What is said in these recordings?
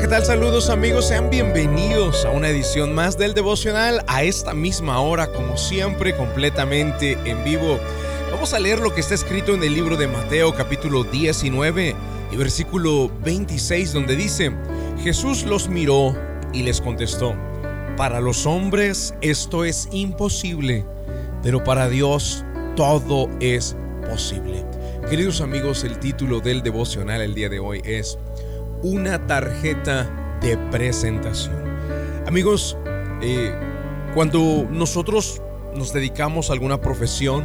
¿qué tal? Saludos amigos, sean bienvenidos a una edición más del devocional a esta misma hora, como siempre, completamente en vivo. Vamos a leer lo que está escrito en el libro de Mateo capítulo 19 y versículo 26 donde dice, Jesús los miró y les contestó, para los hombres esto es imposible, pero para Dios todo es posible. Queridos amigos, el título del devocional el día de hoy es una tarjeta de presentación. Amigos, eh, cuando nosotros nos dedicamos a alguna profesión,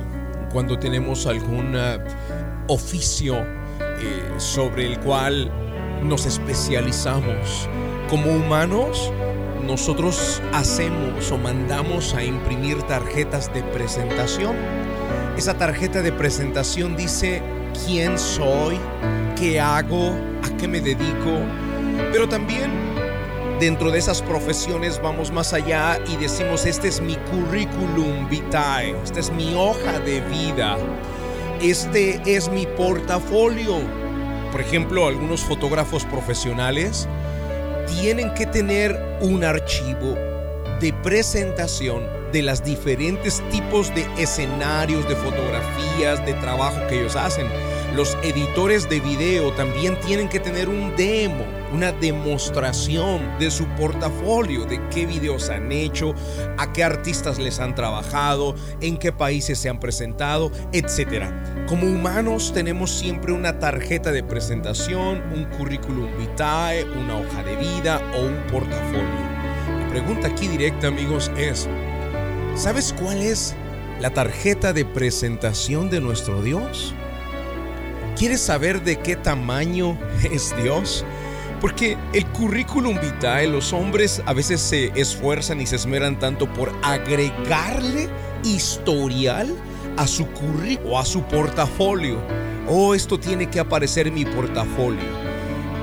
cuando tenemos algún oficio eh, sobre el cual nos especializamos, como humanos, nosotros hacemos o mandamos a imprimir tarjetas de presentación. Esa tarjeta de presentación dice quién soy, qué hago, qué me dedico, pero también dentro de esas profesiones vamos más allá y decimos, este es mi currículum vitae, esta es mi hoja de vida, este es mi portafolio. Por ejemplo, algunos fotógrafos profesionales tienen que tener un archivo de presentación de las diferentes tipos de escenarios, de fotografías, de trabajo que ellos hacen. Los editores de video también tienen que tener un demo, una demostración de su portafolio, de qué videos han hecho, a qué artistas les han trabajado, en qué países se han presentado, etc. Como humanos tenemos siempre una tarjeta de presentación, un currículum vitae, una hoja de vida o un portafolio. La pregunta aquí directa amigos es, ¿sabes cuál es la tarjeta de presentación de nuestro Dios? ¿Quieres saber de qué tamaño es Dios? Porque el currículum vitae, los hombres a veces se esfuerzan y se esmeran tanto por agregarle historial a su currículum o a su portafolio. Oh, esto tiene que aparecer en mi portafolio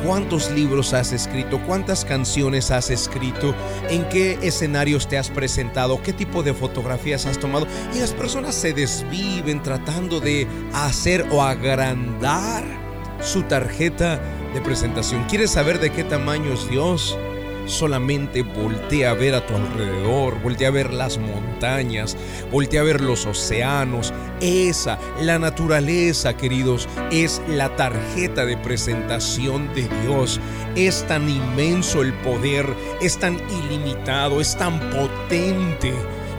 cuántos libros has escrito, cuántas canciones has escrito, en qué escenarios te has presentado, qué tipo de fotografías has tomado. Y las personas se desviven tratando de hacer o agrandar su tarjeta de presentación. ¿Quieres saber de qué tamaño es Dios? Solamente voltea a ver a tu alrededor, voltea a ver las montañas, voltea a ver los océanos. Esa, la naturaleza, queridos, es la tarjeta de presentación de Dios. Es tan inmenso el poder, es tan ilimitado, es tan potente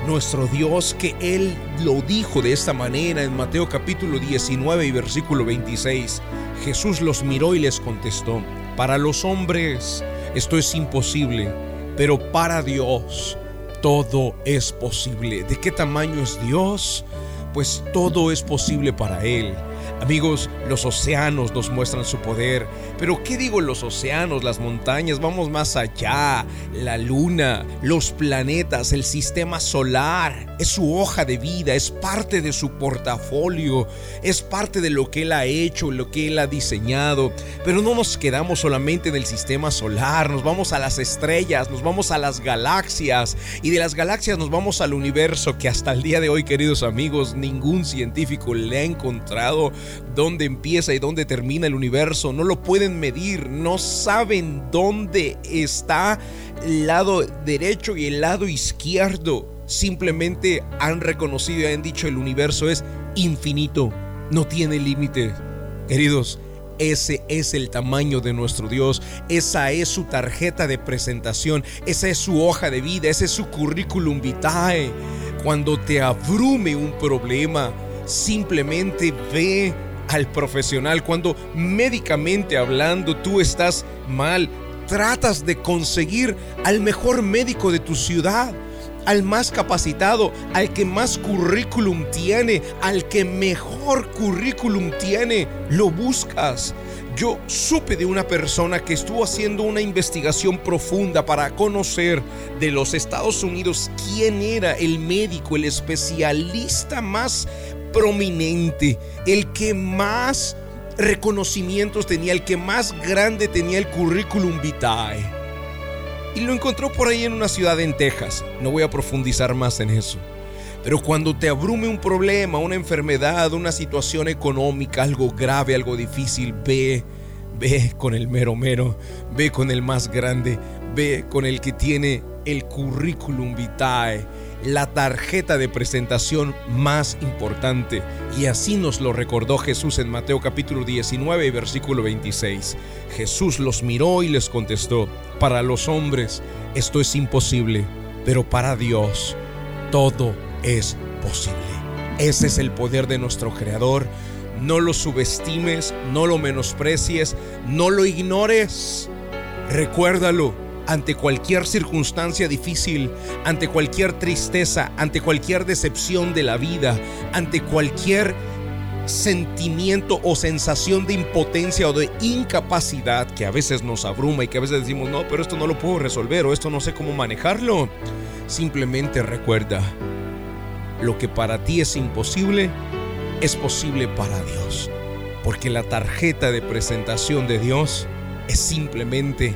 nuestro Dios que Él lo dijo de esta manera en Mateo capítulo 19 y versículo 26. Jesús los miró y les contestó, para los hombres esto es imposible, pero para Dios todo es posible. ¿De qué tamaño es Dios? Pues todo es posible para Él. Amigos, los océanos nos muestran su poder. Pero ¿qué digo los océanos, las montañas? Vamos más allá. La luna, los planetas, el sistema solar. Es su hoja de vida, es parte de su portafolio, es parte de lo que Él ha hecho, lo que Él ha diseñado. Pero no nos quedamos solamente en el sistema solar, nos vamos a las estrellas, nos vamos a las galaxias. Y de las galaxias nos vamos al universo que hasta el día de hoy, queridos amigos, ningún científico le ha encontrado dónde empieza y dónde termina el universo, no lo pueden medir, no saben dónde está el lado derecho y el lado izquierdo. Simplemente han reconocido y han dicho el universo es infinito, no tiene límite. Queridos, ese es el tamaño de nuestro Dios, esa es su tarjeta de presentación, esa es su hoja de vida, ese es su currículum vitae. Cuando te abrume un problema, simplemente ve al profesional. Cuando médicamente hablando tú estás mal, tratas de conseguir al mejor médico de tu ciudad, al más capacitado, al que más currículum tiene, al que mejor currículum tiene, lo buscas. Yo supe de una persona que estuvo haciendo una investigación profunda para conocer de los Estados Unidos quién era el médico, el especialista más prominente, el que más reconocimientos tenía, el que más grande tenía el currículum vitae. Y lo encontró por ahí en una ciudad en Texas. No voy a profundizar más en eso. Pero cuando te abrume un problema, una enfermedad, una situación económica, algo grave, algo difícil, ve, Ve con el mero mero, ve con el más grande, ve con el que tiene el currículum vitae, la tarjeta de presentación más importante. Y así nos lo recordó Jesús en Mateo capítulo 19, versículo 26. Jesús los miró y les contestó, para los hombres esto es imposible, pero para Dios todo es posible. Ese es el poder de nuestro Creador no lo subestimes, no lo menosprecies, no lo ignores. Recuérdalo ante cualquier circunstancia difícil, ante cualquier tristeza, ante cualquier decepción de la vida, ante cualquier sentimiento o sensación de impotencia o de incapacidad que a veces nos abruma y que a veces decimos, no, pero esto no lo puedo resolver o esto no sé cómo manejarlo. Simplemente recuerda, lo que para ti es imposible, es posible para Dios. Porque la tarjeta de presentación de Dios es simplemente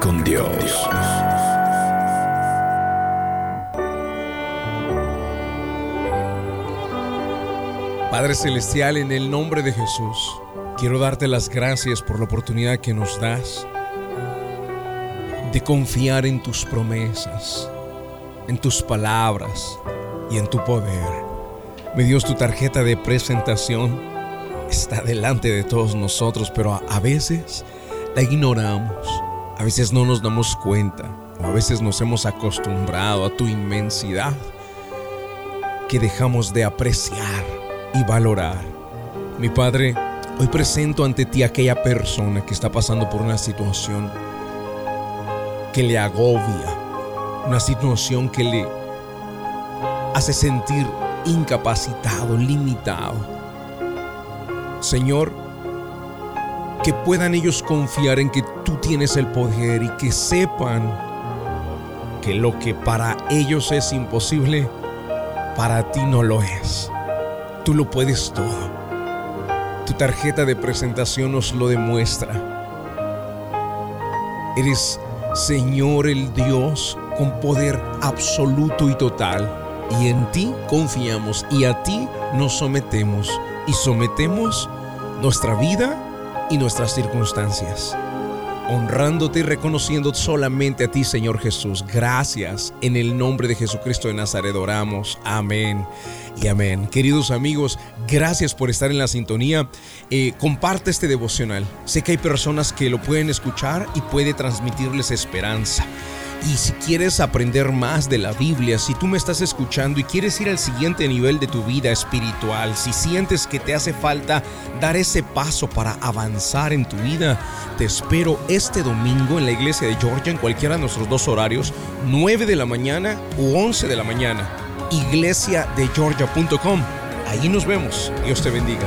con Dios. Padre Celestial, en el nombre de Jesús, quiero darte las gracias por la oportunidad que nos das de confiar en tus promesas, en tus palabras y en tu poder. Mi Dios, tu tarjeta de presentación está delante de todos nosotros, pero a, veces la ignoramos, a veces no nos damos cuenta, o a veces nos hemos acostumbrado a tu inmensidad que dejamos de apreciar y valorar. Mi Padre, hoy presento ante ti a aquella persona que está pasando por una situación que le agobia, una situación que le hace sentir incapacitado, limitado. Señor, que puedan ellos confiar en que tú tienes el poder y que sepan que lo que para ellos es imposible, para ti no lo es. Tú lo puedes todo. Tu tarjeta de presentación nos lo demuestra. Eres Señor el Dios con poder absoluto y total y en ti confiamos y a ti nos sometemos y sometemos nuestra vida y nuestras circunstancias. Honrándote y reconociendo solamente a ti, Señor Jesús. Gracias. En el nombre de Jesucristo de Nazaret oramos. Amén y amén. Queridos amigos, gracias por estar en la sintonía. Eh, comparte este devocional. Sé que hay personas que lo pueden escuchar y puede transmitirles esperanza. Y si quieres aprender más de la Biblia, si tú me estás escuchando y quieres ir al siguiente nivel de tu vida espiritual, si sientes que te hace falta dar ese paso para avanzar en tu vida, te espero este domingo en la iglesia de Georgia, en cualquiera de nuestros dos horarios, 9 de la mañana u 11 de la mañana, iglesiadegeorgia.com. Ahí nos vemos. Dios te bendiga.